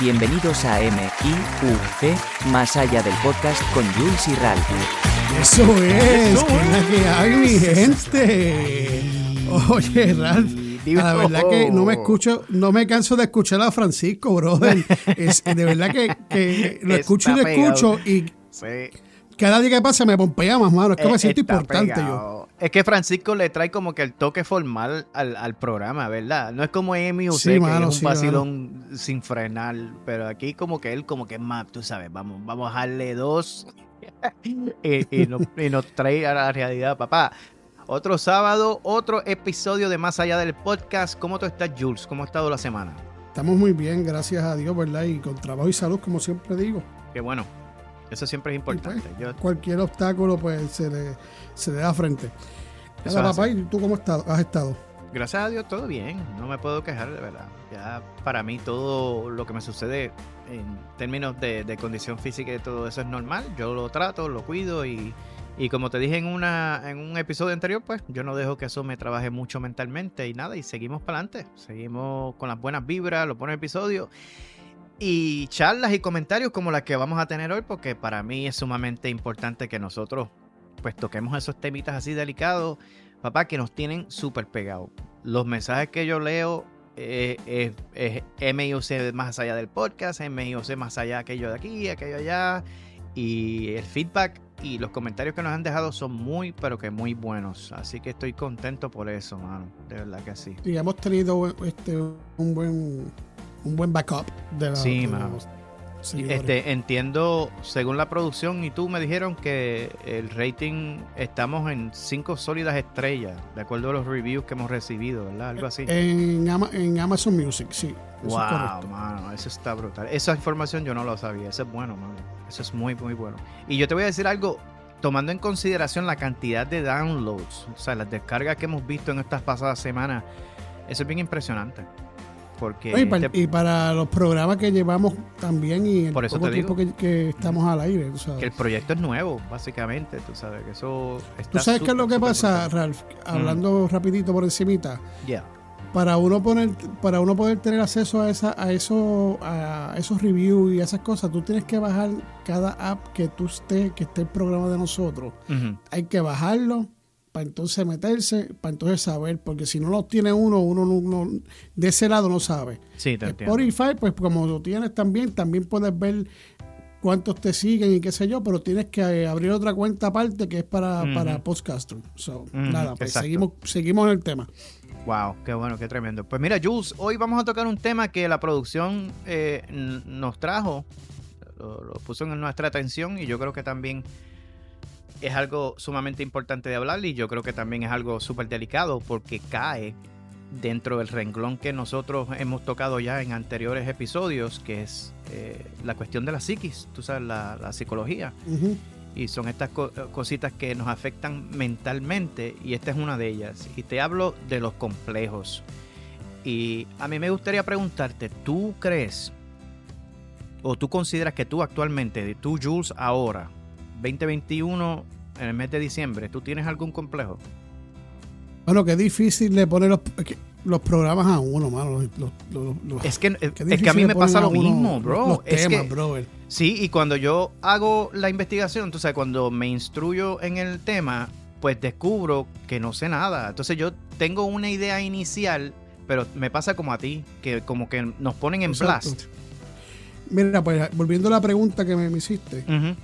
Bienvenidos a MIUC, más allá del podcast con Jules y Ralph. Eso es, que es la que hay, mi gente. Oye, Ralph. La verdad que no me escucho, no me canso de escuchar a Francisco, brother. Es, de verdad que, que lo escucho y lo escucho y cada día que pasa me pompea más, mano. Es que me siento importante yo. Es que Francisco le trae como que el toque formal al, al programa, ¿verdad? No es como Emi o Sí, que mano, es un sí, vacilón sin frenar, pero aquí como que él como que es más, tú sabes, vamos, vamos a darle dos y, y, nos, y nos trae a la realidad, papá. Otro sábado, otro episodio de Más Allá del Podcast. ¿Cómo tú estás, Jules? ¿Cómo ha estado la semana? Estamos muy bien, gracias a Dios, ¿verdad? Y con trabajo y salud, como siempre digo. Qué bueno. Eso siempre es pues, importante. Yo- cualquier obstáculo, pues se le, se le da frente. Es papá. ¿y tú cómo estás, has estado? Gracias a Dios, todo bien. No me puedo quejar, de verdad. Ya para mí todo lo que me sucede en términos de, de condición física y todo eso es normal. Yo lo trato, lo cuido y, y como te dije en, una, en un episodio anterior, pues yo no dejo que eso me trabaje mucho mentalmente y nada. Y seguimos para adelante. Seguimos con las buenas vibras, los buenos episodios. Y charlas y comentarios como las que vamos a tener hoy, porque para mí es sumamente importante que nosotros pues toquemos esos temitas así delicados papá, que nos tienen súper pegados. Los mensajes que yo leo eh, es, es MIOC más allá del podcast, MIOC más allá aquello de aquí, aquello allá. Y el feedback y los comentarios que nos han dejado son muy, pero que muy buenos. Así que estoy contento por eso, mano. De verdad que sí. Y hemos tenido este, un buen un buen backup de, la, Sí, de mano. los seguidores. Este, entiendo, según la producción y tú me dijeron que el rating estamos en cinco sólidas estrellas, de acuerdo a los reviews que hemos recibido, ¿verdad? Algo así. En, Ama- en Amazon Music, sí. Eso es Wow, mano, eso está brutal. Esa información yo no lo sabía. Eso es bueno, mano. Eso es muy, muy bueno. Y yo te voy a decir algo, tomando en consideración la cantidad de downloads, o sea, las descargas que hemos visto en estas pasadas semanas, eso es bien impresionante. Porque Oye, y, para, este- y para los programas que llevamos también y el Por eso poco tiempo que, que estamos al aire. que el proyecto es nuevo, básicamente, tú sabes que eso está ¿Tú sabes qué es lo que pasa, brutal. Ralph? Hablando rapidito por encimita. Yeah. Para uno poner, para uno poder tener acceso a esa, a eso, a esos reviews y esas cosas, tú tienes que bajar cada app que tú esté, que esté el programa de nosotros. Hay que bajarlo para entonces meterse, para entonces saber, porque si no lo tiene uno, uno no, no- de ese lado no sabe. Sí, te. Spotify, pues como lo tienes también, también puedes ver cuántos te siguen y qué sé yo, pero tienes que eh, abrir otra cuenta aparte que es para, Ujú. para podcaster. So, nada, pues exacto. seguimos, seguimos en el tema. Wow, qué bueno, qué tremendo. Pues mira, Jules, hoy vamos a tocar un tema que la producción eh, nos trajo, lo, lo puso en nuestra atención y yo creo que también es algo sumamente importante de hablar y yo creo que también es algo súper delicado porque cae dentro del renglón que nosotros hemos tocado ya en anteriores episodios, que es eh, la cuestión de la psiquis, tú sabes, la, la psicología. Y son estas co- cositas que nos afectan mentalmente y esta es una de ellas. Y te hablo de los complejos. Y a mí me gustaría preguntarte, ¿tú crees o tú consideras que tú actualmente, tú Jules ahora, 2021, en el mes de diciembre, ¿tú tienes algún complejo? Bueno, qué difícil le poner los, los programas a uno, mano. Los, los- Es que, qué es que a mí me pasa lo uno mismo, bro. Los es temas, que, brother. Sí, y cuando yo hago la investigación, entonces cuando me instruyo en el tema, pues descubro que no sé nada. Entonces yo tengo una idea inicial, pero me pasa como a ti, que como que nos ponen en Exacto. blast. Mira, pues volviendo a la pregunta que me, me hiciste, Ujú,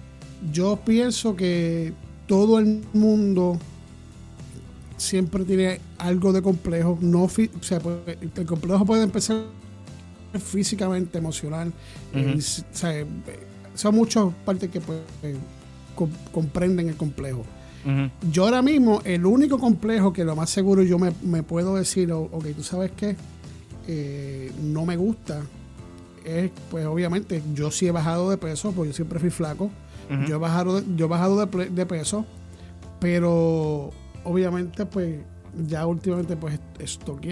yo pienso que todo el mundo siempre tiene algo de complejo. No, o sea, puede- el complejo puede empezar físicamente, emocional. o sea, son muchas partes que pues, com- comprenden el complejo. Yo ahora mismo, el único complejo que lo más seguro yo me, me puedo decir, o- ok, tú sabes qué, Eh, no me gusta, es pues obviamente yo sí he bajado de peso, porque yo siempre fui flaco. Yo he bajado, de- yo he bajado de, peso, pero obviamente pues ya últimamente pues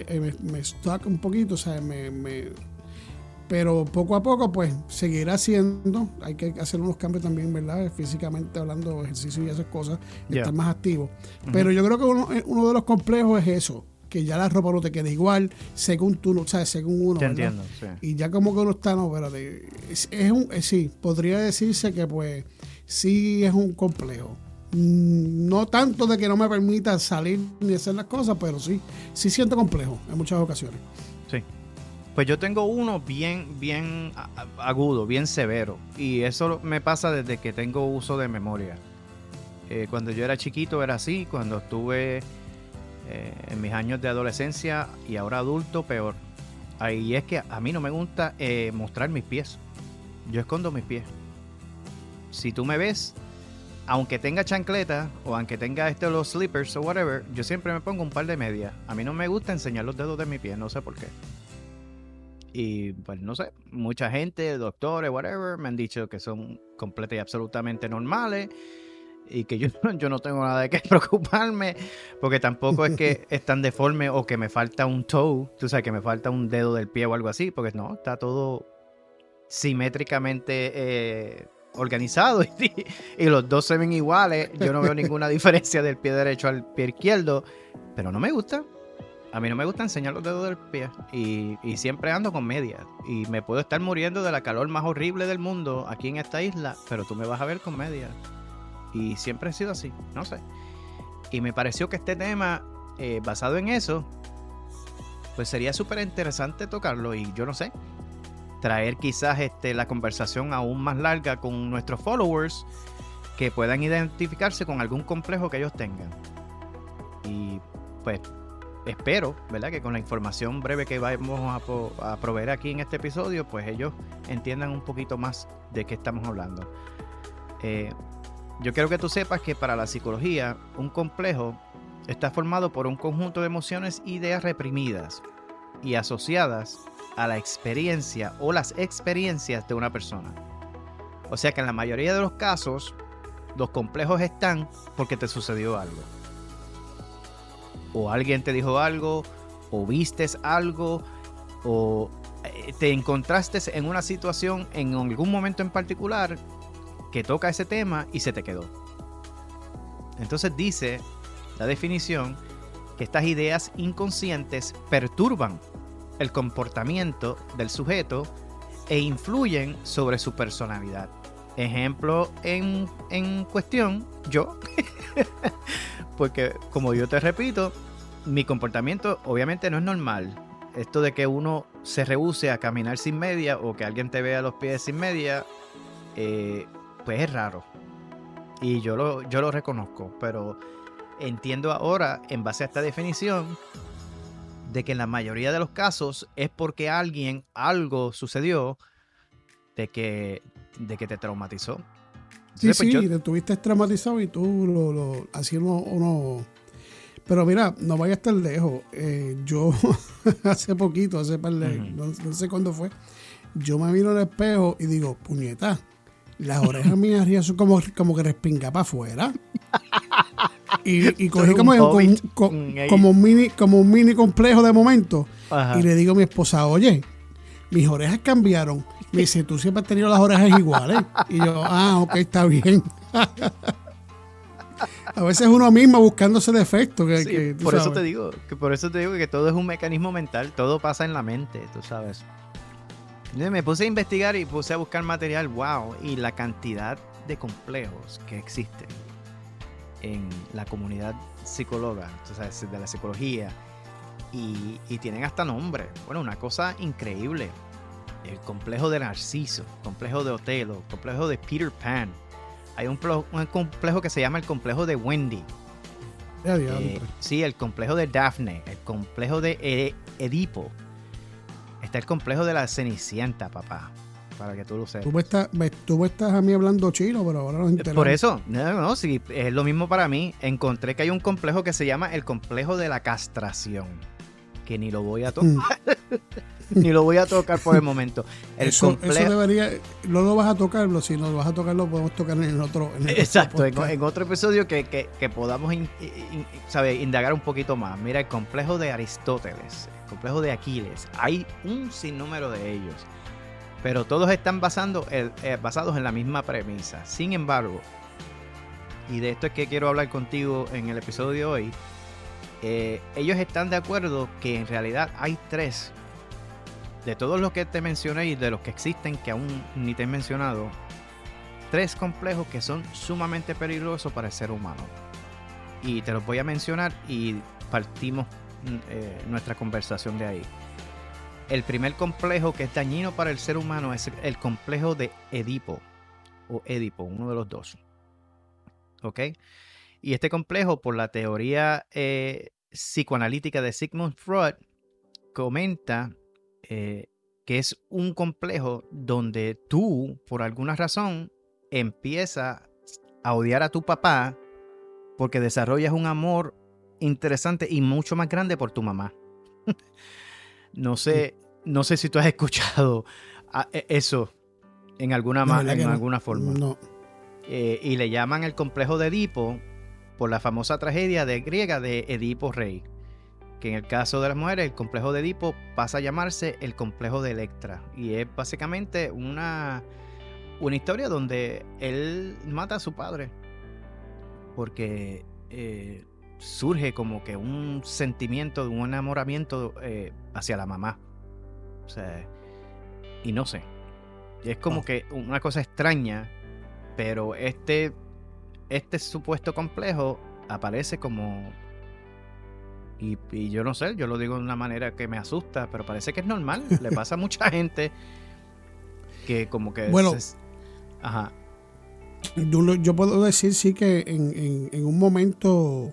eh, me, me stock un poquito, o sea, me, me- pero poco a poco pues seguiré haciendo, hay que hacer unos cambios también, ¿verdad? Físicamente hablando, ejercicio y esas cosas, Ya. estar más activo. Pero yo creo que uno, eh, uno de los complejos es eso, que ya la ropa no te queda igual, según tú, o sea, según uno. Te entiendo, sí. Y ya como que uno está, no, espérate, es, es un, eh, sí, podría decirse que pues sí es un complejo. Mm, No tanto de que no me permita salir ni hacer las cosas, pero sí, sí siento complejo en muchas ocasiones. Sí. Pues yo tengo uno bien, bien agudo, bien severo. Y eso me pasa desde que tengo uso de memoria. Eh, cuando yo era chiquito era así, cuando estuve eh, en mis años de adolescencia y ahora adulto, peor. Ahí es que a mí no me gusta eh, mostrar mis pies. Yo escondo mis pies. Si tú me ves, aunque tenga chancleta o aunque tenga este, los slippers o whatever, yo siempre me pongo un par de medias. A mí no me gusta enseñar los dedos de mi pie, no sé por qué. Y pues no sé, mucha gente, doctores, whatever, me han dicho que son completas y absolutamente normales y que yo, yo no tengo nada de qué preocuparme porque tampoco es que es tan deforme o que me falta un toe, tú sabes, que me falta un dedo del pie o algo así, porque no, está todo simétricamente eh, organizado y, y los dos se ven iguales. Yo no veo ninguna diferencia del pie derecho al pie izquierdo, pero no me gusta. A mí no me gusta enseñar los dedos del pie y, y siempre ando con medias. Y me puedo estar muriendo de la calor más horrible del mundo aquí en esta isla, pero tú me vas a ver con medias. Y siempre he sido así, no sé. Y me pareció que este tema, eh, basado en eso, pues sería súper interesante tocarlo y yo no sé, traer quizás este, la conversación aún más larga con nuestros followers que puedan identificarse con algún complejo que ellos tengan. Y pues espero, ¿verdad? Que con la información breve que vamos a, a proveer aquí en este episodio, pues ellos entiendan un poquito más de qué estamos hablando. Eh, yo quiero que tú sepas que para la psicología, un complejo está formado por un conjunto de emociones e ideas reprimidas y asociadas a la experiencia o las experiencias de una persona. O sea que en la mayoría de los casos, los complejos están porque te sucedió algo. O alguien te dijo algo, o vistes algo, o eh, te encontraste en una situación en algún momento en particular que toca ese tema y se te quedó. Entonces dice la definición que estas ideas inconscientes perturban el comportamiento del sujeto e influyen sobre su personalidad. Ejemplo en, en cuestión, yo. Porque como yo te repito, mi comportamiento obviamente no es normal. Esto de que uno se rehúse a caminar sin media o que alguien te vea los pies sin media, eh, pues es raro. Y yo lo, yo lo reconozco, pero entiendo ahora, en base a esta definición, de que en la mayoría de los casos es porque alguien, algo sucedió de que, de que te traumatizó. Sí, Entonces, pues, sí, yo- te estuviste traumatizado y tú lo, lo así uno, uno- Pero mira, no vayas tan lejos. Eh, yo hace poquito, hace par de- Ujú. no, no sé cuándo fue, yo me miro al espejo y digo, puñeta, las orejas mías arriba son como, como que respinga para afuera. Y, y cogí eres como, un como- hobbit. co- Mm, ahí. como un mini, como un mini complejo de momento. Ajá. Y le digo a mi esposa, oye, mis orejas cambiaron. Me dice, tú siempre has tenido las orejas iguales. Y yo, ah, ok, está bien. a veces uno mismo buscándose defectos. Que, Sí, que, tú por eso te digo, que por eso te digo que todo es un mecanismo mental, todo pasa en la mente, tú sabes. Entonces me puse a investigar y puse a buscar material, wow, y la cantidad de complejos que existen en la comunidad psicóloga, sabes, de la psicología, y, y tienen hasta nombre. Bueno, una cosa increíble. El complejo de Narciso, complejo de Otelo, complejo de Peter Pan. Hay un, un complejo que se llama el complejo de Wendy. Eh, sí, el complejo de Daphne, el complejo de Edipo. Está el complejo de la Cenicienta, papá. Para que tú lo sepas. Tú me, estás, me- tú me estás a mí hablando chino, pero ahora no Eh, Por eso, no, no, sí, es lo mismo para mí. Encontré que hay un complejo que se llama el complejo de la castración. Que ni lo voy a tocar, ni lo voy a tocar por el momento. El eso, eso complejo. debería, no lo vas a tocarlo, si no lo vas a tocar, lo podemos tocar en el otro. en el otro Exacto, en, otro episodio que, que- que podamos in- in- sabe, indagar un poquito más. Mira, el complejo de Aristóteles, el complejo de Aquiles, hay un sinnúmero de ellos, pero todos están basando, el- eh, basados en la misma premisa. Sin embargo, y de esto es que quiero hablar contigo en el episodio de hoy, eh, ellos están de acuerdo que en realidad hay tres. De todos los que te mencioné y de los que existen que aún ni te he mencionado, tres complejos que son sumamente peligrosos para el ser humano. Y te los voy a mencionar y partimos mm, eh, nuestra conversación de ahí. El primer complejo que es dañino para el ser humano es el complejo de Edipo o Edipo, uno de los dos. ¿Ok? Y este complejo, por la teoría eh, psicoanalítica de Sigmund Freud, comenta eh, que es un complejo donde tú, por alguna razón, empiezas a odiar a tu papá porque desarrollas un amor interesante y mucho más grande por tu mamá. no sé, no sé si tú has escuchado e, eso en alguna, en alguna forma. No. Eh, y le llaman el complejo de Edipo por la famosa tragedia de griega de Edipo Rey. Que en el caso de las mujeres, el complejo de Edipo pasa a llamarse el complejo de Electra. Y es básicamente una, una historia donde él mata a su padre. Porque eh, surge como que un sentimiento de un enamoramiento eh, hacia la mamá. O sea, y no sé. Es como oh. que una cosa extraña, pero este, este supuesto complejo aparece como... Y, yo no sé, yo lo digo de una manera que me asusta, pero parece que es normal. Le pasa a mucha gente que como que... Bueno, ajá. Yo, puedo decir sí que en, en un momento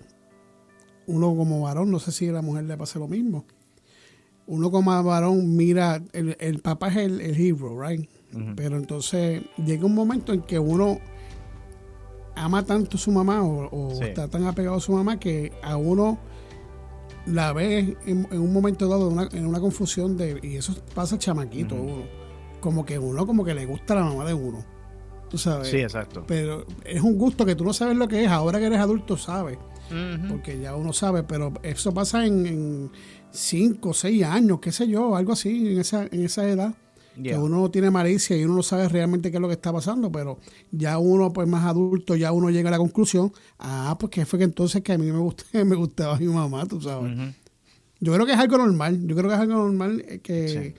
uno como varón, no sé si a la mujer le pasa lo mismo. Uno como varón mira, el, el papá es el, el hero, right? Pero entonces llega un momento en que uno ama tanto a su mamá o, está tan apegado a su mamá que a uno la ve en, un momento dado en una confusión de y eso pasa chamaquito uno. Como que uno como que le gusta la mamá de uno tú sabes. Sí exacto. Pero es un gusto que tú no sabes lo que es ahora que eres adulto sabes. Porque ya uno sabe, pero eso pasa en 5 o 6 años, qué sé yo, algo así, en esa, en esa edad. Que uno tiene malicia y uno no sabe realmente qué es lo que está pasando, pero ya uno, pues más adulto, ya uno llega a la conclusión, ah, pues que fue que entonces que a mí me, gustaba, me gustaba mi mamá, tú sabes. Yo creo que es algo normal, yo creo que es algo normal eh, que,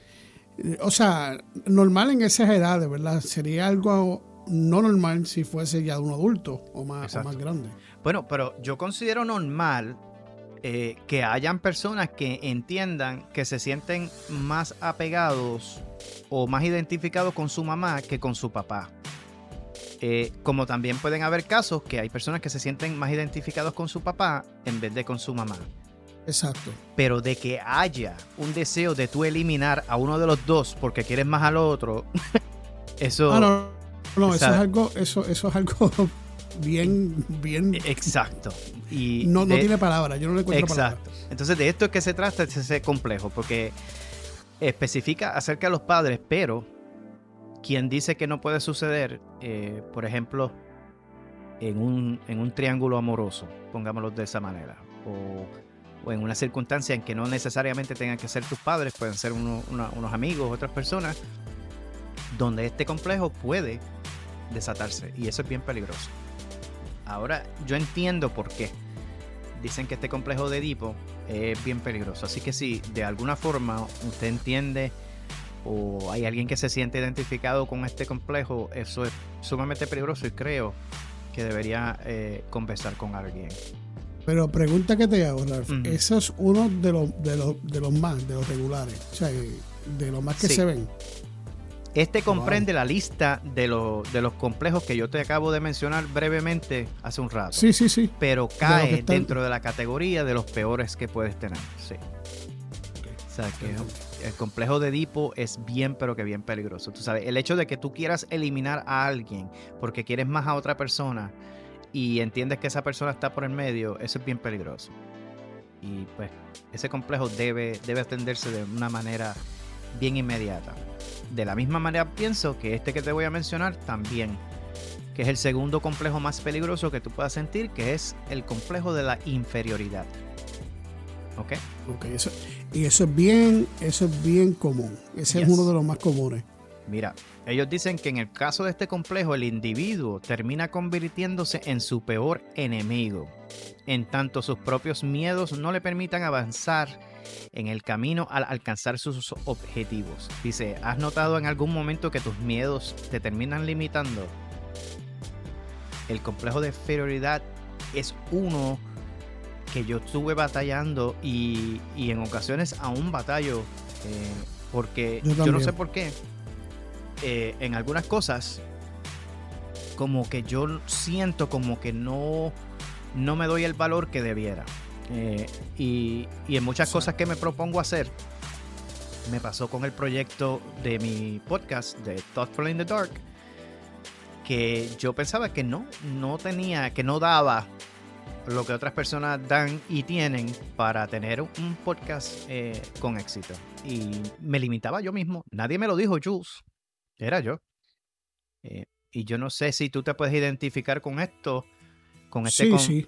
o sea, normal en esas edades, ¿verdad? Sería algo no normal si fuese ya de un adulto o más, o más grande. Bueno, pero yo considero normal eh, que hayan personas que entiendan que se sienten más apegados o más identificados con su mamá que con su papá. Eh, como también pueden haber casos que hay personas que se sienten más identificados con su papá en vez de con su mamá. Exacto. Pero de que haya un deseo de tú eliminar a uno de los dos porque quieres más al otro, eso. Ah, no, no, eso es algo, eso, eso es algo bien, bien. Exacto. Y no, no tiene palabras, yo no le encuentro Exacto. Entonces, de esto es que se trata ese complejo, porque especifica acerca de los padres, pero quien dice que no puede suceder, eh, por ejemplo, en un, en un triángulo amoroso, pongámoslo de esa manera, o, en una circunstancia en que no necesariamente tengan que ser tus padres, pueden ser unos amigos, otras personas, donde este complejo puede desatarse, y eso es bien peligroso. Ahora yo entiendo por qué. Dicen que este complejo de Edipo es bien peligroso. Así que si de alguna forma usted entiende o hay alguien que se siente identificado con este complejo, eso es sumamente peligroso y creo que debería eh, conversar con alguien. Pero pregunta que te hago, Ralph. Eso es uno de los, de los, de los más, de los regulares. O sea, de los más que se ven. Este comprende la lista de, de, los complejos que yo te acabo de mencionar brevemente hace un rato. Sí, sí, sí. Pero cae dentro de la categoría de los peores que puedes tener. Sí. O sea, que el complejo de Edipo es bien, pero que bien peligroso. Tú sabes, el hecho de que tú quieras eliminar a alguien porque quieres más a otra persona y entiendes que esa persona está por el medio, eso es bien peligroso. Y pues ese complejo debe, debe atenderse de una manera bien inmediata. De la misma manera pienso que este que te voy a mencionar también, que es el segundo complejo más peligroso que tú puedas sentir, que es el complejo de la inferioridad. ¿Ok? Ok, eso, y eso es bien, eso es bien común. Ese es uno de los más comunes. Mira, ellos dicen que en el caso de este complejo el individuo termina convirtiéndose en su peor enemigo. en tanto sus propios miedos no le permitan avanzar en el camino al alcanzar sus objetivos. Dice, ¿has notado en algún momento que tus miedos te terminan limitando? El complejo de inferioridad es uno que yo estuve batallando y, en ocasiones aún batallo eh, porque yo, no sé por qué eh, en algunas cosas como que yo siento como que no, no me doy el valor que debiera. Eh, y, en muchas cosas que me propongo hacer, me pasó con el proyecto de mi podcast de Thoughtful in the Dark, que yo pensaba que no, no tenía, que no daba lo que otras personas dan y tienen para tener un podcast eh, con éxito. Y me limitaba yo mismo. Nadie me lo dijo, Jules. Era yo. Eh, y yo no sé si tú te puedes identificar con esto, con este... Sí, sí.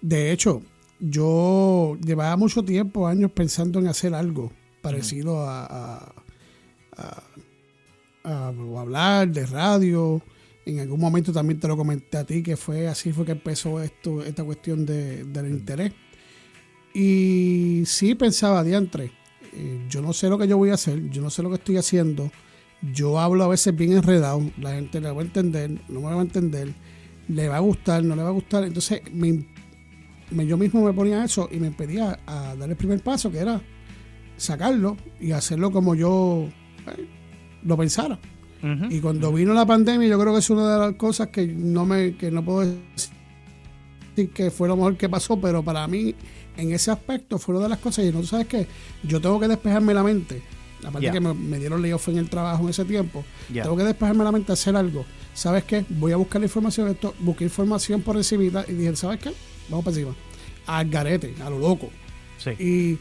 De hecho, yo llevaba mucho tiempo, años, pensando en hacer algo parecido a, a, a, hablar de radio. En algún momento también te lo comenté a ti, que fue así fue que empezó esto, esta cuestión de, del interés. Y sí pensaba, diantre, eh, yo no sé lo que yo voy a hacer, yo no sé lo que estoy haciendo yo hablo a veces bien enredado, la gente le va a entender, no me va a entender, le va a gustar, no le va a gustar. Entonces me, yo mismo me ponía eso y me impedía a dar el primer paso, que era sacarlo y hacerlo como yo eh, lo pensara. Y cuando vino la pandemia, yo creo que es una de las cosas que no me que no puedo decir que fue lo mejor que pasó, pero para mí en ese aspecto fue una de las cosas y no sabes que yo tengo que despejarme la mente Aparte que me, dieron layoff en el trabajo en ese tiempo, tengo que despejarme la mente a hacer algo. ¿Sabes qué? Voy a buscar la información. Esto, busqué información por encima y dije, ¿sabes qué? Vamos para encima. Al garete, a lo loco. Sí. Y,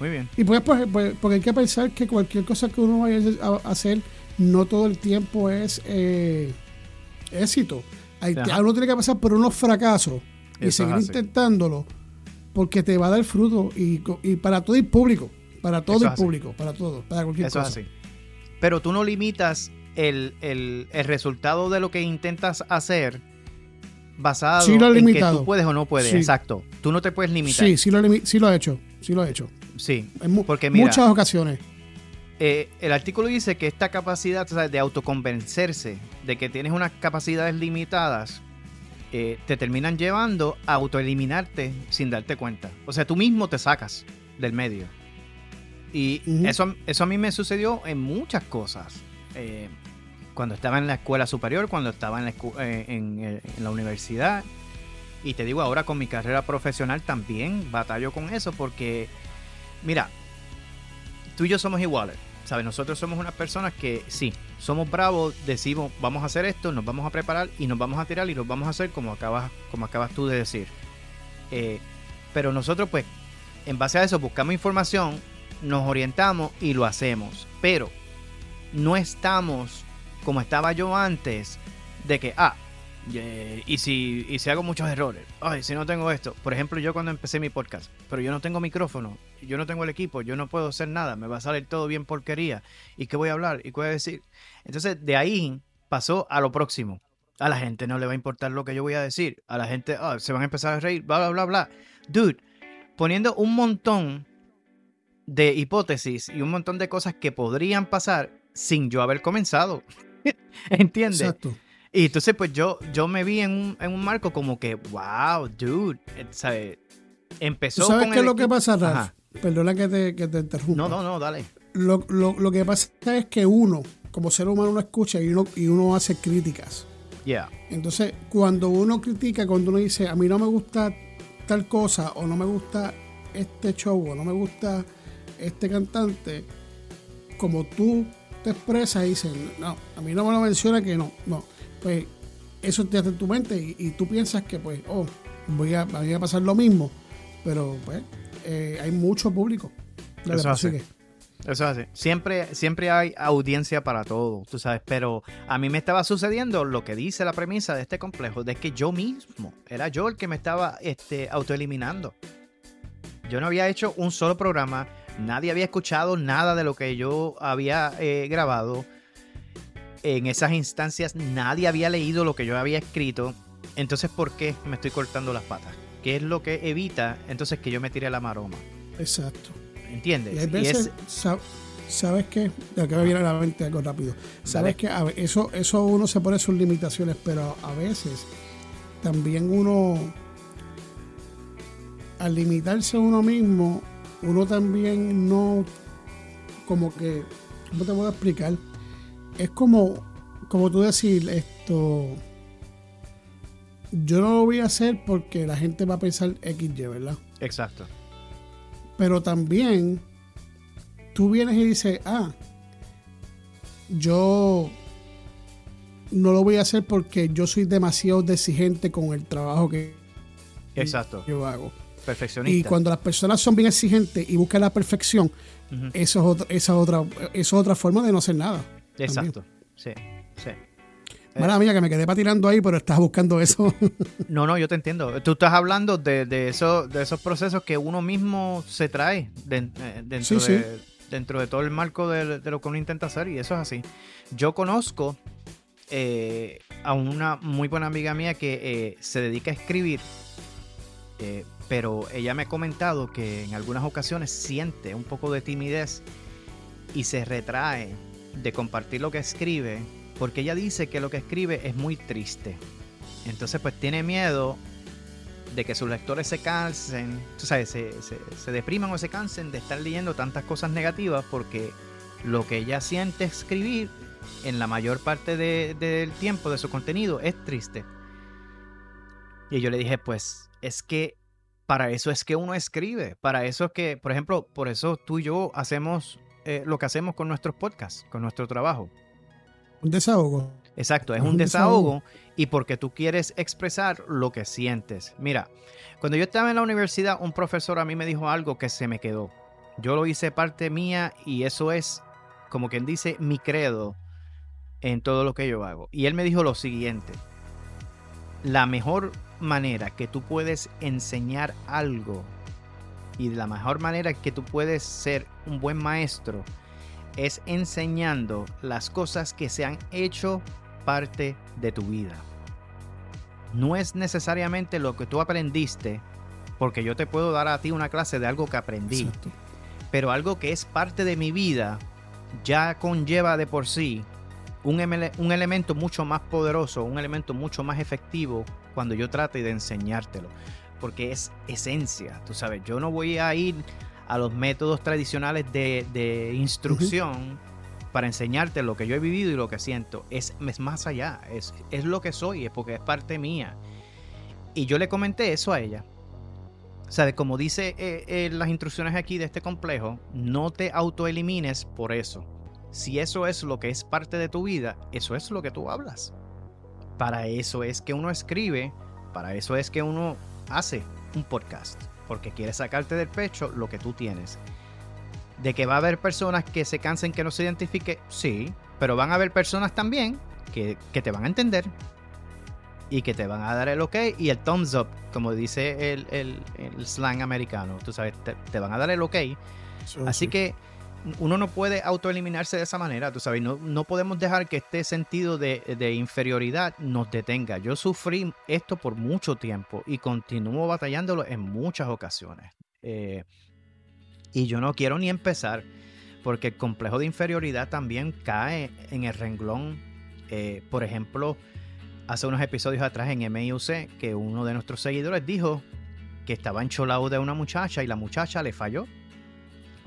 Muy bien. Y pues, pues, pues, porque hay que pensar que cualquier cosa que uno vaya a hacer, no todo el tiempo es eh, éxito. Hay, uno tiene que pasar por unos fracasos y seguir intentándolo porque te va a dar fruto y, y para todo el público. Para todo el público, para todo, para cualquier Eso cosa. Es así. Pero tú no limitas el, resultado de lo que intentas hacer basado en que tú puedes o no puedes. Exacto. Tú no te puedes limitar. Sí, sí lo, sí lo he hecho. Sí lo he hecho. Sí. En porque muchas ocasiones. Eh, el artículo dice que esta capacidad de autoconvencerse de que tienes unas capacidades limitadas eh, te terminan llevando a autoeliminarte sin darte cuenta. O sea, tú mismo te sacas del medio. Y eso, eso a mí me sucedió en muchas cosas. Eh, cuando estaba en la escuela superior, cuando estaba en la, eh, en, la universidad. Y te digo, ahora con mi carrera profesional también batallo con eso porque, mira, tú y yo somos iguales. ¿Sabes? Nosotros somos unas personas que sí, somos bravos, decimos, vamos a hacer esto, nos vamos a preparar y nos vamos a tirar y lo vamos a hacer como acabas, como acabas tú de decir. Eh, pero nosotros, pues, en base a eso, buscamos información nos orientamos y lo hacemos. Pero no estamos como estaba yo antes de que, ah, y si, y si hago muchos errores, ay, si no tengo esto. Por ejemplo, yo cuando empecé mi podcast, pero yo no tengo micrófono, yo no tengo el equipo, yo no puedo hacer nada, me va a salir todo bien porquería. ¿Y qué voy a hablar? ¿Y qué voy a decir? Entonces, de ahí pasó a lo próximo. A la gente no le va a importar lo que yo voy a decir. A la gente ah, se van a empezar a reír, bla, bla, bla, bla. Dude, poniendo un montón de hipótesis y un montón de cosas que podrían pasar sin yo haber comenzado. ¿Entiendes? Exacto. Y entonces, pues yo, yo me vi en un, en un marco como que, wow, dude, eh, ¿sabes? Empezó ¿Sabes qué es lo que pasa, Ralph? Perdona que te, que te interrumpa. No, no, no, dale. Lo, lo, lo, que pasa es que uno, como ser humano, uno escucha y uno, y uno hace críticas. Yeah. Entonces, cuando uno critica, cuando uno dice, a mí no me gusta tal cosa, o no me gusta este show, o no me gusta este cantante, como tú te expresas y dices, no, a mí no me lo menciona que no, no, pues eso te hace en tu mente y, tú piensas que pues, oh, voy a, voy a pasar lo mismo, pero pues eh, hay mucho público. eso es así. Eso es así. Siempre, siempre hay audiencia para todo, tú sabes. Pero a mí me estaba sucediendo lo que dice la premisa de este complejo, de que yo mismo, era yo el que me estaba este, autoeliminando. Yo no había hecho un solo programa, Nadie había escuchado nada de lo que yo había eh, grabado. En esas instancias nadie había leído lo que yo había escrito. entonces, ¿por qué me estoy cortando las patas? ¿Qué es lo que evita entonces que yo me tire la maroma? Exacto. ¿Entiendes? Y hay veces, ¿sabes qué? De que me viene a la mente algo rápido. ¿Sabes qué? eso, eso uno se pone sus limitaciones, pero a veces también uno, al limitarse a uno mismo, uno también no, como que, ¿cómo te puedo explicar? Es como, como tú decir, esto, yo no lo voy a hacer porque la gente va a pensar XY, ¿verdad? Exacto. Pero también tú vienes y dices, ah, yo no lo voy a hacer porque yo soy demasiado exigente con el trabajo que Exacto. yo hago. Perfeccionista. Y cuando las personas son bien exigentes y buscan la perfección, eso es otra, esa otra, eso es otra forma de no hacer nada. Exacto. Sí, sí. Mala mía, que me quedé patinando ahí, pero estás buscando eso. no, no, yo te entiendo. Tú estás hablando de, de, eso, de esos procesos que uno mismo se trae eh, dentro, de, dentro de todo el marco de, lo que uno intenta hacer, y eso es así. Yo conozco eh, a una muy buena amiga mía que eh, se dedica a escribir, pero ella me ha comentado que en algunas ocasiones siente un poco de timidez y se retrae de compartir lo que escribe porque ella dice que lo que escribe es muy triste. Entonces pues tiene miedo de que sus lectores se cansen, tú sabes, se, se, depriman o se cansen de estar leyendo tantas cosas negativas porque lo que ella siente escribir en la mayor parte del tiempo de su contenido es triste. Y yo le dije, pues es que para eso es que uno escribe, para eso es que, por ejemplo, por eso tú y yo hacemos eh, lo que hacemos con nuestros podcasts, con nuestro trabajo. Un desahogo. Exacto, es, un, desahogo, y porque tú quieres expresar lo que sientes. Mira, cuando yo estaba en la universidad, un profesor a mí me dijo algo que se me quedó. Yo lo hice parte mía y eso es, como quien dice, mi credo en todo lo que yo hago. Y él me dijo lo siguiente. La mejor manera que tú puedes enseñar algo y de la mejor manera que tú puedes ser un buen maestro es enseñando las cosas que se han hecho parte de tu vida. No es necesariamente lo que tú aprendiste, porque yo te puedo dar a ti una clase de algo que aprendí, pero algo que es parte de mi vida ya conlleva de por sí un, un, elemento mucho más poderoso, un elemento mucho más efectivo cuando yo trate de enseñártelo, porque es esencia, tú sabes, yo no voy a ir a los métodos tradicionales de, instrucción para enseñarte lo que yo he vivido y lo que siento. Es, más allá, es, es, lo que soy, es porque es parte mía. Y yo le comenté eso a ella. O sea, como dice eh, eh, las instrucciones aquí de este complejo, no te autoelimines por eso. Si eso es lo que es parte de tu vida, eso es lo que tú hablas. Para eso es que uno escribe, para eso es que uno hace un podcast porque quieres sacarte del pecho lo que tú tienes. De que va a haber personas que se cansen que no se identifique, sí, pero van a haber personas también que, te van a entender y que te van a dar el ok y el thumbs up, como dice el, slang americano, tú sabes, te, van a dar el ok. Así que uno no puede autoeliminarse de esa manera, tú sabes, no, no podemos dejar que este sentido de, inferioridad nos detenga. Yo sufrí esto por mucho tiempo y continúo batallándolo en muchas ocasiones. Eh, y yo no quiero ni empezar, porque el complejo de inferioridad también cae en el renglón. Eh, por ejemplo, hace unos episodios atrás en MIUC, que uno de nuestros seguidores dijo que estaba encholado de una muchacha y la muchacha le falló.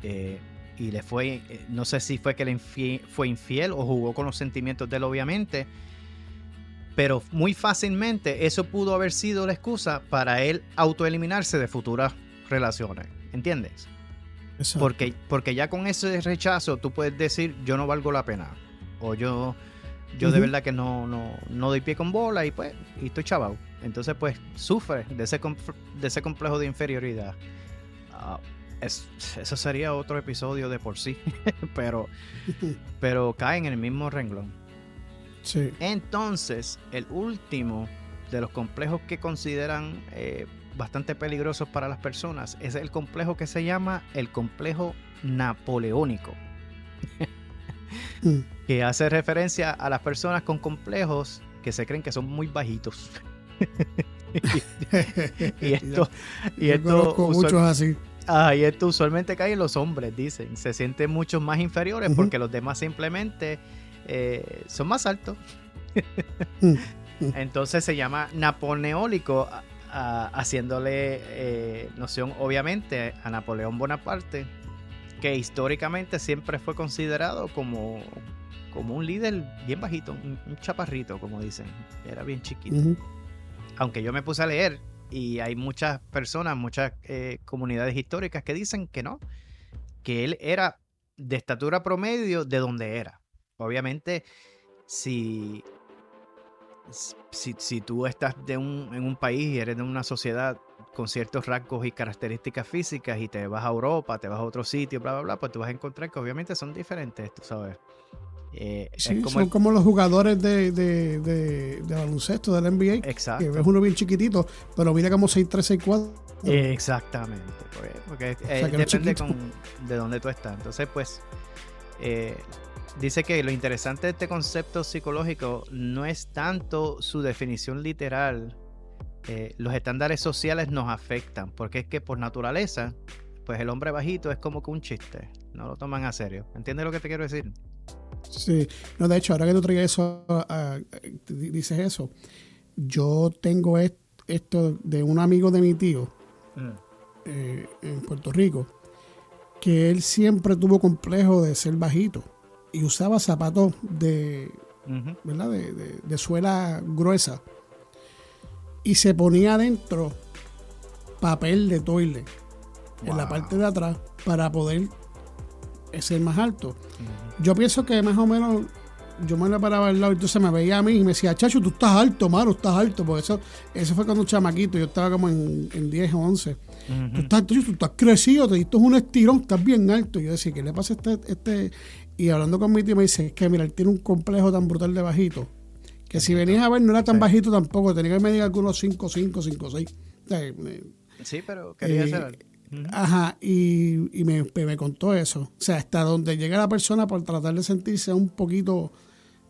Eh, y le fue, eh, no sé si fue que le fue infiel o jugó con los sentimientos de él, obviamente. Pero muy fácilmente eso pudo haber sido la excusa para él autoeliminarse de futuras relaciones. ¿Entiendes? Porque, porque ya con ese rechazo tú puedes decir yo no valgo la pena. O yo, yo de verdad que no, no, no doy pie con bola y pues y estoy chavado. Entonces pues sufre de ese, de ese complejo de inferioridad. Ah, eso sería otro episodio de por sí, pero, pero cae en el mismo renglón. Sí. Entonces, el último de los complejos que consideran eh, bastante peligrosos para las personas es el complejo que se llama el complejo napoleónico. Mm. que hace referencia a las personas con complejos que se creen que son muy bajitos. y, esto, y esto muchos así. Ah, y esto usualmente cae en los hombres, dicen. Se sienten muchos más inferiores porque los demás simplemente eh, son más altos. Mm, mm. Entonces se llama napoleónico, haciéndole eh, noción, obviamente, a Napoleón Bonaparte, que históricamente siempre fue considerado como, como un líder bien bajito, un, chaparrito, como dicen. Era bien chiquito. Aunque yo me puse a leer y hay muchas personas, muchas eh, comunidades históricas que dicen que no, que él era de estatura promedio de donde era. Obviamente, si, si, tú estás de un, en un país y eres de una sociedad con ciertos rasgos y características físicas y te vas a Europa, te vas a otro sitio, bla, bla, bla, pues tú vas a encontrar que obviamente son diferentes, tú sabes. Eh, son como los jugadores de, de, de, de, baloncesto del NBA. Exacto. Que ves uno bien chiquitito, pero mira como 6'3, 6'4. Exactamente. Porque, eh, depende de dónde tú estás. Entonces, pues, eh, dice que lo interesante de este concepto psicológico no es tanto su definición literal. los estándares sociales nos afectan, porque es que por naturaleza, pues el hombre bajito es como que un chiste. No lo toman a serio. ¿Entiendes lo que te quiero decir? Sí, no, de hecho, ahora que tú traes eso, dices eso, yo tengo esto de un amigo de mi tío mm. eh, en Puerto Rico, que él siempre tuvo complejo de ser bajito y usaba zapatos de, ¿verdad? De, suela gruesa y se ponía adentro papel de toile en la parte de atrás para poder ser más alto. Yo pienso que más o menos yo me la paraba al lado y entonces me veía a mí y me decía, Chacho, tú estás alto, mano, estás alto. Porque eso, eso fue cuando un chamaquito, yo estaba como en, en 10 o 11. Tú estás alto, tú estás crecido, te diste un estirón, estás bien alto. Y yo decía, ¿qué le pasa a este, este? Y hablando con mi tío me dice, es que mira, él tiene un complejo tan brutal de bajito, que si venías a ver no era tan bajito tampoco, tenía que medir algunos 5, 5, 5, 6. Sí, pero quería eh, ser Ajá, y, me, me, contó eso. O sea, hasta donde llega la persona por tratar de sentirse un poquito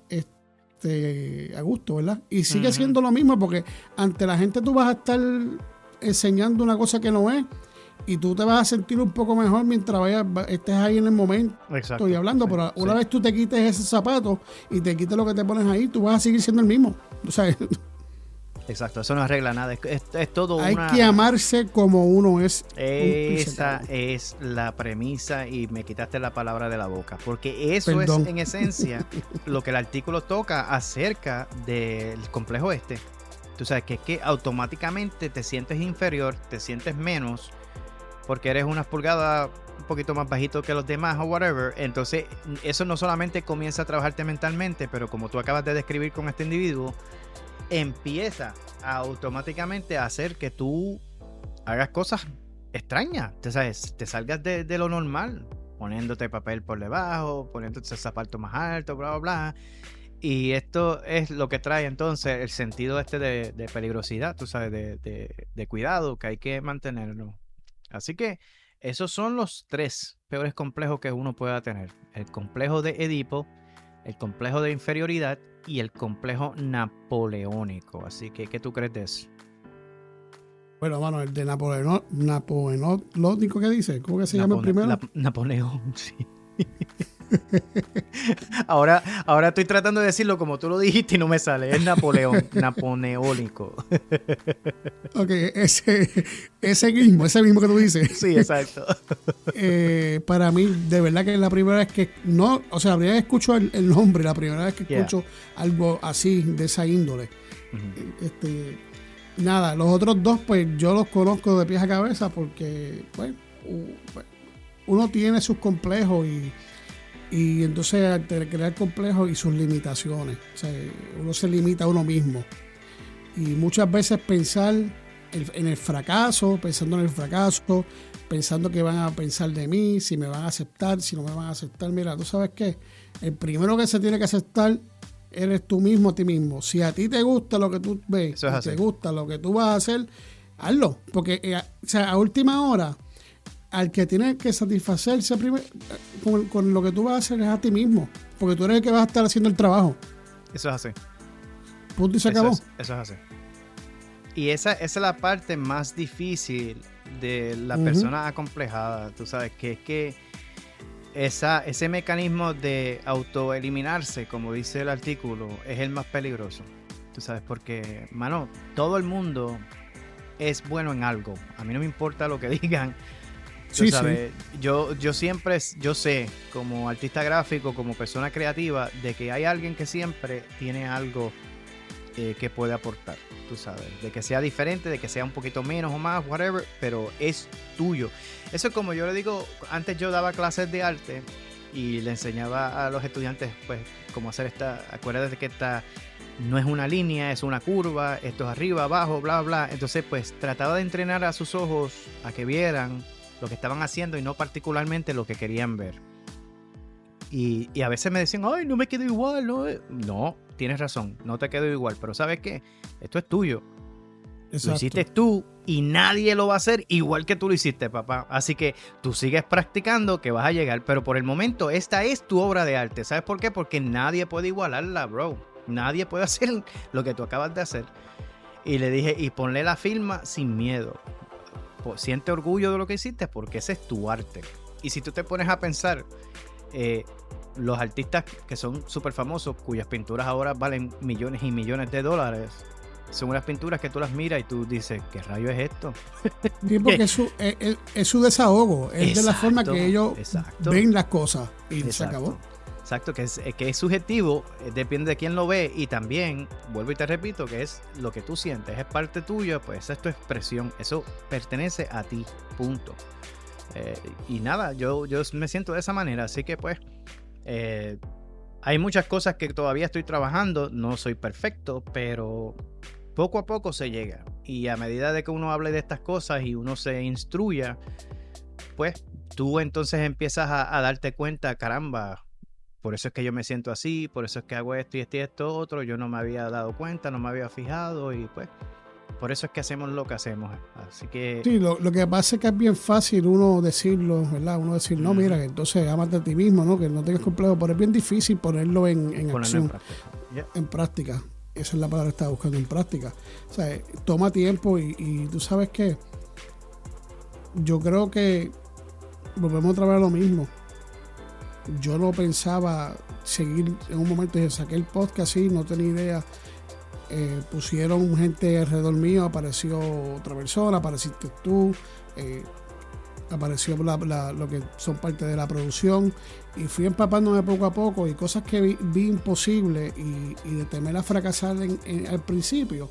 este, a gusto, ¿verdad? Y sigue siendo lo mismo porque ante la gente tú vas a estar enseñando una cosa que no es y tú te vas a sentir un poco mejor mientras vayas, estés ahí en el momento. Estoy hablando, pero una vez tú te quites ese zapato y te quites lo que te pones ahí, tú vas a seguir siendo el mismo. O sea, Exacto, eso no arregla nada. Es, todo Hay que amarse como uno es. Esa es la premisa y me quitaste la palabra de la boca. Porque eso es en esencia lo que el artículo toca acerca del complejo este. Tú sabes que es que automáticamente te sientes inferior, te sientes menos, porque eres unas pulgadas poquito más bajito que los demás o whatever. Entonces, eso no solamente comienza a trabajarte mentalmente, pero como tú acabas de describir con este individuo, empieza automáticamente a hacer que tú hagas cosas extrañas, te, sabes, te salgas de, lo normal, poniéndote papel por debajo, poniéndote zapato más alto, bla, bla, bla. Y esto es lo que trae entonces el sentido este de, peligrosidad, tú sabes, de, cuidado que hay que mantenerlo. Así que esos son los tres peores complejos que uno pueda tener. El complejo de Edipo, el complejo de inferioridad y el complejo napoleónico. Así que, ¿qué tú crees de eso? Bueno, bueno, el de Napoleón, napoleónico, ¿qué dice? ¿Cómo que se llama el primero? Napoleón, sí. ahora, ahora estoy tratando de decirlo como tú lo dijiste y no me sale. Es Napoleón, napoleónico. ok, ese, ese mismo, ese mismo que tú dices. Sí, exacto. Eh, para mí, de verdad que es la primera vez que no, o sea, la primera vez que escucho el, nombre, la primera vez que escucho algo así, de esa índole. Este, nada, los otros dos, pues yo los conozco de pies a cabeza porque, bueno, pues, uno tiene sus complejos y y entonces al crear complejos y sus limitaciones. uno se limita a uno mismo. Y muchas veces pensar en el fracaso, pensando en el fracaso, pensando que van a pensar de mí, si me van a aceptar, si no me van a aceptar. Mira, tú sabes qué, el primero que se tiene que aceptar eres tú mismo a ti mismo. Si a ti te gusta lo que tú ves, si te gusta lo que tú vas a hacer, hazlo. Porque eh, o sea, a última hora al que tiene que satisfacerse primero con, lo que tú vas a hacer es a ti mismo, porque tú eres el que vas a estar haciendo el trabajo. Eso es así. Punto y se acabó. eso es así. Y esa, esa es la parte más difícil de la persona acomplejada, tú sabes, que es que esa, ese mecanismo de autoeliminarse, como dice el artículo, es el más peligroso. Tú sabes, porque, mano, todo el mundo es bueno en algo. A mí no me importa lo que digan. Tú sabes, Yo, yo siempre, yo sé, como artista gráfico, como persona creativa, de que hay alguien que siempre tiene algo eh, que puede aportar, tú sabes, de que sea diferente, de que sea un poquito menos o más, whatever, pero es tuyo. Eso es como yo le digo, antes yo daba clases de arte y le enseñaba a los estudiantes, pues, cómo hacer esta, acuérdate que esta no es una línea, es una curva, esto es arriba, abajo, bla, bla. Entonces, pues, trataba de entrenar a sus ojos a que vieran lo que estaban haciendo y no particularmente lo que querían ver. Y, y a veces me decían, ay, no me quedo igual, no. No, tienes razón, no te quedo igual, pero ¿sabes qué? Esto es tuyo. Lo hiciste tú y nadie lo va a hacer igual que tú lo hiciste, papá. Así que tú sigues practicando que vas a llegar, pero por el momento esta es tu obra de arte. ¿Sabes por qué? Porque nadie puede igualarla, bro. Nadie puede hacer lo que tú acabas de hacer. Y le dije, y ponle la firma sin miedo. Siente orgullo de lo que hiciste porque ese es tu arte. Y si tú te pones a pensar, eh, los artistas que son súper famosos, cuyas pinturas ahora valen millones y millones de dólares, son unas pinturas que tú las miras y tú dices, ¿qué rayo es esto? Sí, porque es su, es, su desahogo, es de la forma que ellos ven las cosas y se acabó. Exacto, que es, que es subjetivo, eh, depende de quién lo ve y también, vuelvo y te repito, que es lo que tú sientes, es parte tuya, pues esa es tu expresión, eso pertenece a ti, punto. Eh, y nada, yo, yo me siento de esa manera, así que pues eh, hay muchas cosas que todavía estoy trabajando, no soy perfecto, pero poco a poco se llega. Y a medida de que uno hable de estas cosas y uno se instruya, pues tú entonces empiezas a, darte cuenta, caramba, por eso es que yo me siento así, por eso es que hago esto y esto y esto otro, yo no me había dado cuenta, no me había fijado y pues por eso es que hacemos lo que hacemos. Así que. Sí, lo, que pasa es que es bien fácil uno decirlo, ¿verdad? Uno decir, no, mira, que entonces amate a ti mismo, ¿no? Que no tengas complejo, pero es bien difícil ponerlo en, en acción. En práctica. Esa es la palabra que estaba buscando, en práctica. O sea, toma tiempo y, y tú sabes que yo creo que volvemos otra vez a lo mismo. Yo no pensaba seguir en un momento y saqué el podcast así, no tenía idea eh, pusieron gente alrededor mío, apareció otra persona, apareciste tú, eh, apareció lo que son parte de la producción y fui empapándome poco a poco y cosas que vi, imposibles y, de temer a fracasar al principio,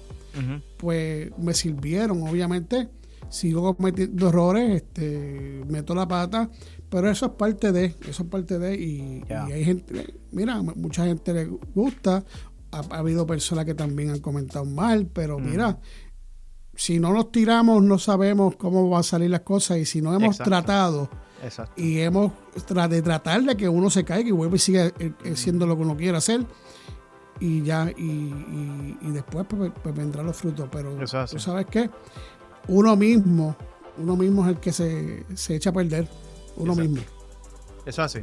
pues me sirvieron, obviamente. Sigo cometiendo errores, este, meto la pata, pero eso es parte de, eso es parte de, y, y hay gente, mira, mucha gente le gusta, ha, habido personas que también han comentado mal, pero mira, si no nos tiramos no sabemos cómo van a salir las cosas y si no hemos tratado y hemos de tratar de que uno se caiga y vuelva y siga eh, eh, siendo lo que uno quiere hacer y ya y, después pues, pues, vendrán los frutos pero tú sabes qué uno mismo uno mismo es el que se, echa a perder uno mismo eso así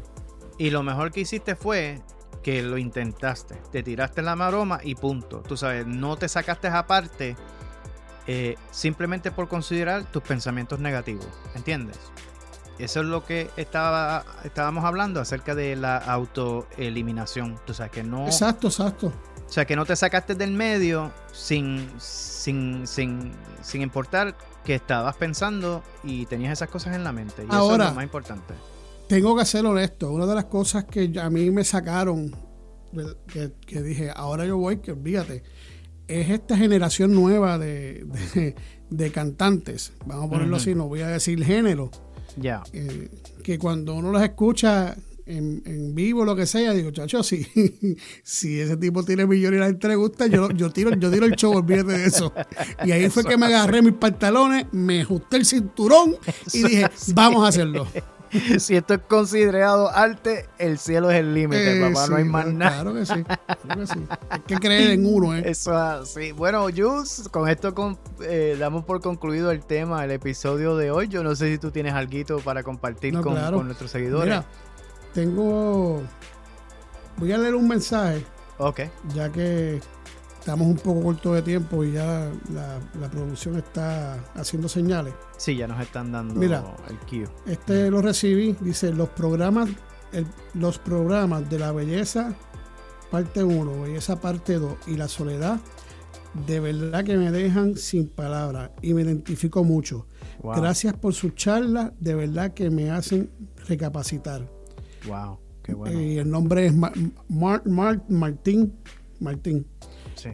y lo mejor que hiciste fue que lo intentaste, te tiraste la maroma y punto. Tú sabes, no te sacaste aparte eh, simplemente por considerar tus pensamientos negativos, ¿entiendes? Eso es lo que estaba, estábamos hablando acerca de la autoeliminación. Sea, que no. Exacto, exacto. O sea, que no te sacaste del medio sin, sin, sin, sin importar que estabas pensando y tenías esas cosas en la mente. Y eso es lo más importante tengo que ser honesto. Una de las cosas que a mí me sacaron, que, dije, ahora yo voy, que olvídate, es esta generación nueva de, cantantes. Vamos a ponerlo así, no voy a decir género. Ya. Eh, que cuando uno los escucha en, en, vivo, lo que sea, digo, chacho, si, si ese tipo tiene millones y la gente le gusta, yo, yo, tiro, yo tiro el show, olvídate de eso. Y ahí fue que me agarré mis pantalones, me ajusté el cinturón y dije, vamos a hacerlo. si esto es considerado arte, el cielo es el límite, eh, papá, no hay más nada. Claro que sí, Hay que creer en uno, ¿eh? Eso sí. Bueno, Jus, con esto eh, damos por concluido el tema, el episodio de hoy. Yo no sé si tú tienes algo para compartir con, nuestros seguidores. Mira, tengo. Voy a leer un mensaje. Ok. Ya que estamos un poco cortos de tiempo y ya la, producción está haciendo señales. Sí, ya nos están dando Mira, el cue. Este lo recibí, dice los programas, los programas de la belleza parte 1, belleza parte 2 y la soledad, de verdad que me dejan sin palabras y me identifico mucho. Gracias por su charla, de verdad que me hacen recapacitar. Wow, qué bueno. Y el nombre es Martín. Martín.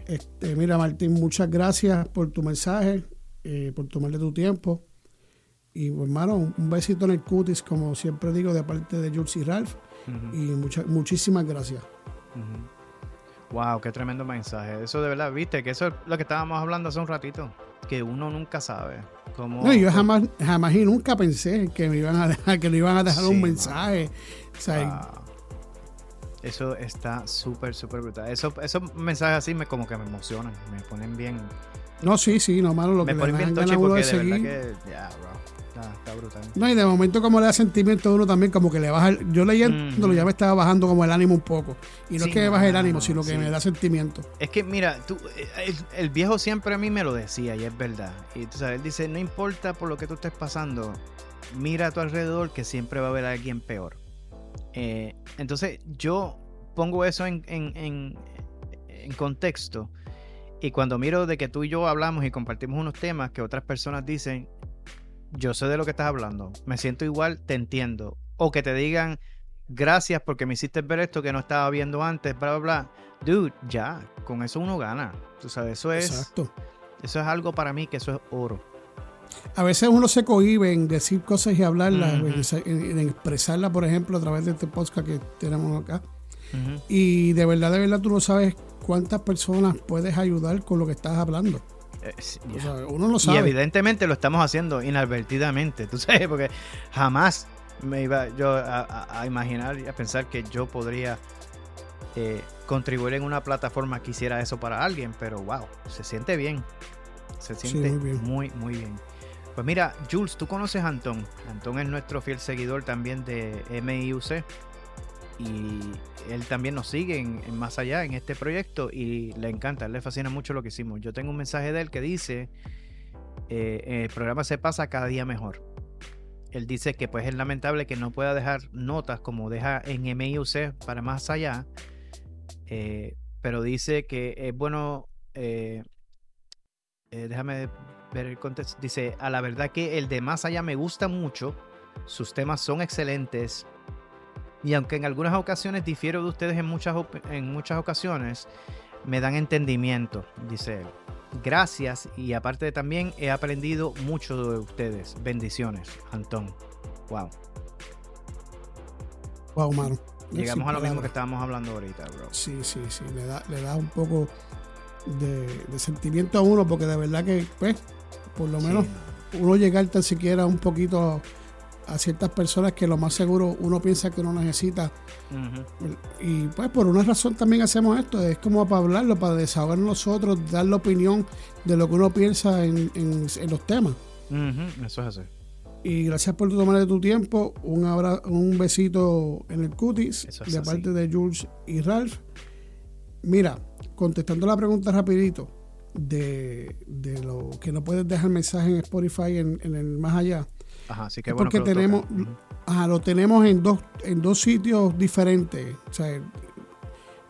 Este, mira, Martín, muchas gracias por tu mensaje, eh, por tomarle tu tiempo. Y pues, hermano, un besito en el cutis, como siempre digo, de parte de Jules y Ralph. Y muchísimas gracias. Wow, qué tremendo mensaje. Eso de verdad, viste, que eso es lo que estábamos hablando hace un ratito. Que uno nunca sabe cómo. No, yo jamás, jamás y nunca pensé que me iban a dejar, que le iban a dejar un mensaje. Eso está súper, súper brutal. Eso, esos mensajes así me como que me emocionan, me ponen bien. No, sí, sí, no malo lo me que ponen bien toche porque de, verdad que, ya, bro, está, brutal. No, y de momento como le da sentimiento a uno también, como que le baja, yo leyendo ya me estaba bajando como el ánimo un poco. Y no es que me baje el ánimo, sino que me da sentimiento. Es que mira, tú, el, el, viejo siempre a mí me lo decía y es verdad. Y tú sabes, él dice, no importa por lo que tú estés pasando, mira a tu alrededor que siempre va a haber alguien peor. Eh, entonces yo pongo eso en, contexto y cuando miro de que tú y yo hablamos y compartimos unos temas que otras personas dicen, yo sé de lo que estás hablando, me siento igual, te entiendo. O que te digan, gracias porque me hiciste ver esto que no estaba viendo antes, bla, bla, bla. Dude, ya, con eso uno gana. Tú sabes, eso es... Exacto. Eso es algo para mí que eso es oro a veces uno se cohibe en decir cosas y hablarlas, en, expresarlas, por ejemplo, a través de este podcast que tenemos acá. Y de verdad, de verdad, tú no sabes cuántas personas puedes ayudar con lo que estás hablando. Eh, uno lo sabe. Y evidentemente lo estamos haciendo inadvertidamente, tú sabes, porque jamás me iba yo a, imaginar y a pensar que yo podría eh, contribuir en una plataforma que hiciera eso para alguien, pero wow, se siente bien. Se siente muy, muy bien. Pues mira, Jules, tú conoces a Antón. Antón es nuestro fiel seguidor también de MIUC. Y él también nos sigue Más Allá, en este proyecto, y le encanta, le fascina mucho lo que hicimos. Yo tengo un mensaje de él que dice, eh, el programa se pasa cada día mejor. Él dice que pues es lamentable que no pueda dejar notas como deja en MIUC para Más Allá, eh, pero dice que es bueno, eh, déjame ver el contexto. Dice, a la verdad que el de Más Allá me gusta mucho, sus temas son excelentes, y aunque en algunas ocasiones difiero de ustedes en muchas, en muchas ocasiones, me dan entendimiento, dice él. Gracias y aparte de he aprendido mucho de ustedes. Bendiciones, Antón. Wow. Wow, mano. Llegamos a lo mismo que estábamos hablando ahorita, bro. Sí, sí, sí. Le da, le da un poco de, de, sentimiento a uno porque de verdad que, pues, por lo menos uno llegar tan siquiera un poquito a ciertas personas que lo más seguro uno piensa que no necesita. Y pues por una razón también hacemos esto, es como para hablarlo, para desahogar nosotros, dar la opinión de lo que uno piensa en, los temas. Eso es así. Y gracias por tomar de tu tiempo. Un un besito en el cutis de parte de Jules y Ralph. Mira, contestando la pregunta rapidito de, lo que no puedes dejar mensaje en Spotify en, el más allá. Ajá, así que porque tenemos, lo tenemos en dos, en dos sitios diferentes.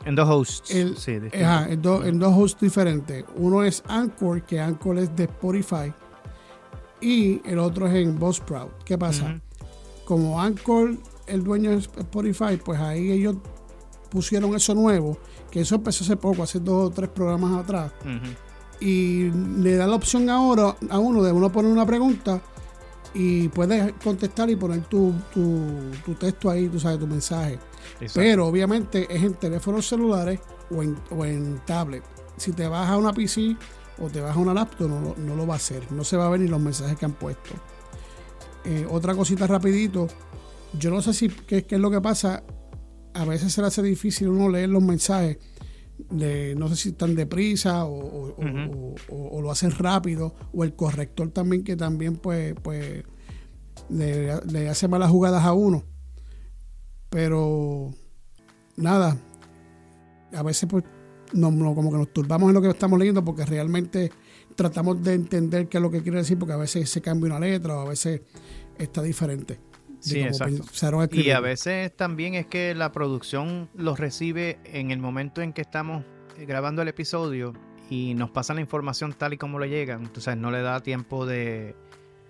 en dos hosts. ajá, en, en, dos hosts diferentes. Uno es Anchor, que Anchor es de Spotify. Y el otro es en Buzzsprout. ¿Qué pasa? Como Anchor, el dueño de Spotify, pues ahí ellos pusieron eso nuevo. Que eso empezó hace poco, hace dos o tres programas atrás y le da la opción ahora a uno de uno poner una pregunta y puedes contestar y poner tu, tu, texto ahí, tú sabes, tu mensaje. Pero obviamente es en teléfonos celulares o en, o en tablet. Si te vas a una PC o te vas a una laptop, no, no, lo va a hacer. No se va a ver ni los mensajes que han puesto. Eh, otra cosita rapidito. Yo no sé si qué, qué es lo que pasa. A veces se le hace difícil uno leer los mensajes no sé si están deprisa o, o, lo hacen rápido, o el corrector también que también pues, pues le, hace malas jugadas a uno. Pero nada, a veces pues no, como que nos turbamos en lo que estamos leyendo porque realmente tratamos de entender qué es lo que quiere decir porque a veces se cambia una letra o a veces está diferente. Sí, exacto. Y a veces también es que la producción los recibe en el momento en que estamos grabando el episodio y nos pasan la información tal y como le llegan. Entonces no le da tiempo de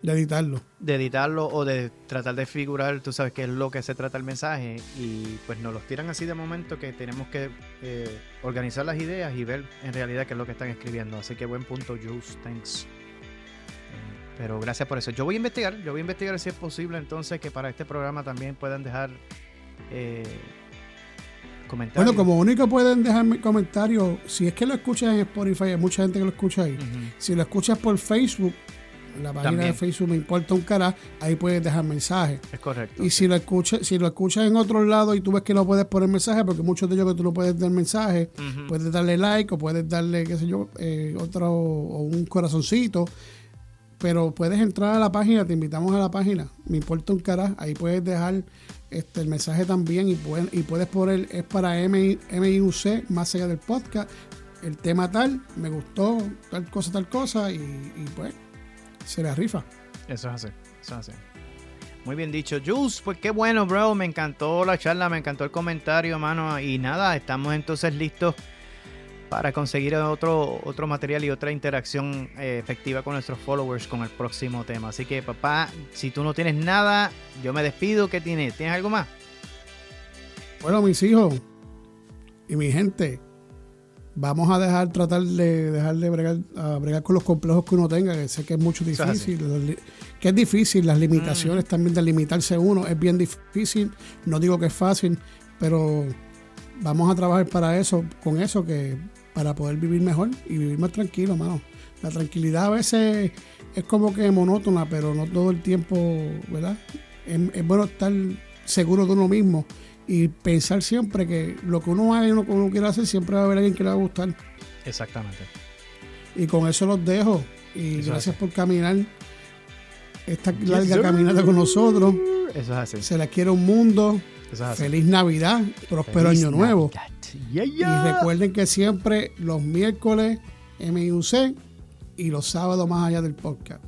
de editarlo. De editarlo o de tratar de figurar, tú sabes qué es lo que se trata el mensaje. Y pues nos los tiran así de momento que tenemos que eh, organizar las ideas y ver en realidad qué es lo que están escribiendo. Así que buen punto, Jules. Thanks. Pero gracias por eso. Yo voy a investigar, yo voy a investigar si es posible entonces que para este programa también puedan dejar eh, comentarios. Bueno, como único pueden dejar comentarios, si es que lo escuchas en Spotify, hay mucha gente que lo escucha ahí. Si lo escuchas por Facebook, la página de Facebook me importa un cara, ahí puedes dejar mensajes. Es correcto. Y si lo escuchas, si lo escuchas en otro lado y tú ves que no puedes poner mensaje, porque muchos de ellos que tú no puedes dar mensaje, puedes darle like o puedes darle, qué sé yo, eh, otro o un corazoncito. Pero puedes entrar a la página, te invitamos a la página, me importa un cara, ahí puedes dejar este, el mensaje también y, pueden, y puedes poner, es para MIUC, más allá del podcast, el tema tal, me gustó, tal cosa, tal cosa, y, y pues se la rifa. Eso es así, eso es así. Muy bien dicho, Jules. Pues qué bueno, bro. Me encantó la charla, me encantó el comentario, mano. Y nada, estamos entonces listos para conseguir otro, otro material y otra interacción eh, efectiva con nuestros followers con el próximo tema. Así que, papá, si tú no tienes nada, yo me despido. ¿Qué tienes? ¿Tienes algo más? Bueno, mis hijos y mi gente, vamos a dejar, tratar de dejar de bregar, bregar con los complejos que uno tenga, que sé que es mucho difícil, que es difícil, las limitaciones mm. también de limitarse uno, es bien difícil, no digo que es fácil, pero vamos a trabajar para eso, con eso, que para poder vivir mejor y vivir más tranquilo, mano. La tranquilidad a veces es como que monótona, pero no todo el tiempo, ¿verdad? es bueno estar seguro de uno mismo y pensar siempre que lo que uno haga y lo que uno quiera hacer, siempre va a haber alguien que le va a gustar. Exactamente. Y con eso los dejo. Y gracias por caminar esta larga caminata con nosotros. Eso es así. Se la quiere un mundo. Feliz Navidad, próspero año nuevo. Y recuerden que siempre los miércoles MIUC y los sábados más allá del podcast.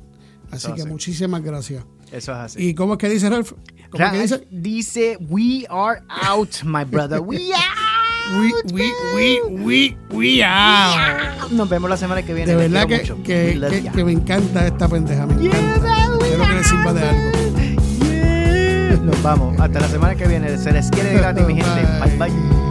Así que muchísimas gracias. Eso es así. ¿Y cómo es que dice Ralph? ¿Cómo que dice? Dice, we are out, my brother. We out. We, we, we, we, we out. Nos vemos la semana que viene. De verdad que, que, que, que, me encanta esta pendeja. Me encanta. Espero que le sirva de algo. Nos vamos. Hasta la semana que viene. Se les quiere gratis, mi gente. Bye, bye.